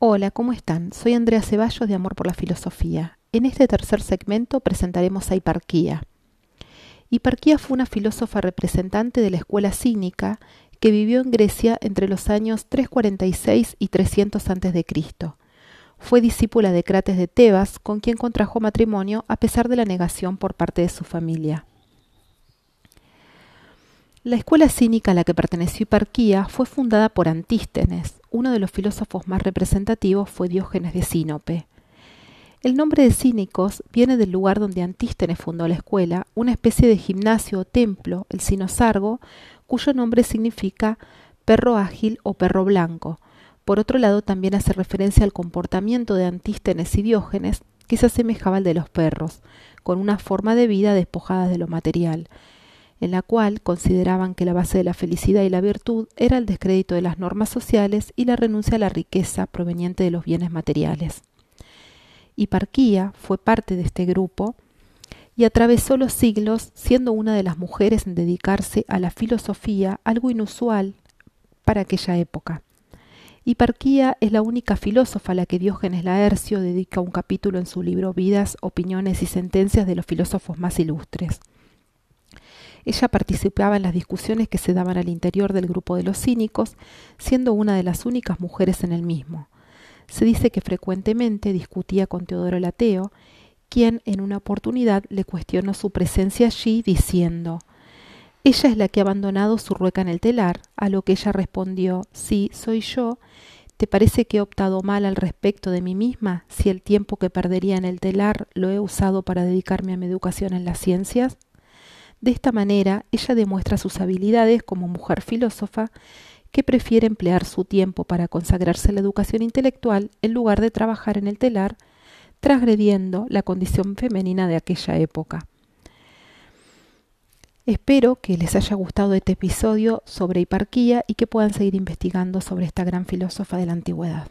Hola, ¿cómo están? Soy Andrea Ceballos de Amor por la Filosofía. En este tercer segmento presentaremos a Hiparquía. Hiparquía fue una filósofa representante de la escuela cínica que vivió en Grecia entre los años 346 y 300 a.C. Fue discípula de Crates de Tebas, con quien contrajo matrimonio a pesar de la negación por parte de su familia. La escuela cínica a la que perteneció Hiparquía fue fundada por Antístenes. Uno de los filósofos más representativos fue Diógenes de Sinope. El nombre de cínicos viene del lugar donde Antístenes fundó la escuela, una especie de gimnasio o templo, el Cinosargo, cuyo nombre significa perro ágil o perro blanco, por otro lado, también hace referencia al comportamiento de Antístenes y Diógenes, que se asemejaba al de los perros, con una forma de vida despojada de lo material, en la cual consideraban que la base de la felicidad y la virtud era el descrédito de las normas sociales y la renuncia a la riqueza proveniente de los bienes materiales. Hiparquía fue parte de este grupo y atravesó los siglos siendo una de las mujeres en dedicarse a la filosofía, algo inusual para aquella época. Hiparquía es la única filósofa a la que Diógenes Laercio dedica un capítulo en su libro Vidas, Opiniones y Sentencias de los filósofos más ilustres. Ella participaba en las discusiones que se daban al interior del grupo de los cínicos, siendo una de las únicas mujeres en el mismo. Se dice que frecuentemente discutía con Teodoro el Ateo, quien en una oportunidad le cuestionó su presencia allí, diciendo ella es la que ha abandonado su rueca en el telar, a lo que ella respondió Sí, soy yo. ¿Te parece que he optado mal al respecto de mí misma si el tiempo que perdería en el telar lo he usado para dedicarme a mi educación en las ciencias? De esta manera, ella demuestra sus habilidades como mujer filósofa que prefiere emplear su tiempo para consagrarse a la educación intelectual en lugar de trabajar en el telar, transgrediendo la condición femenina de aquella época. Espero que les haya gustado este episodio sobre hiparquía y que puedan seguir investigando sobre esta gran filósofa de la antigüedad.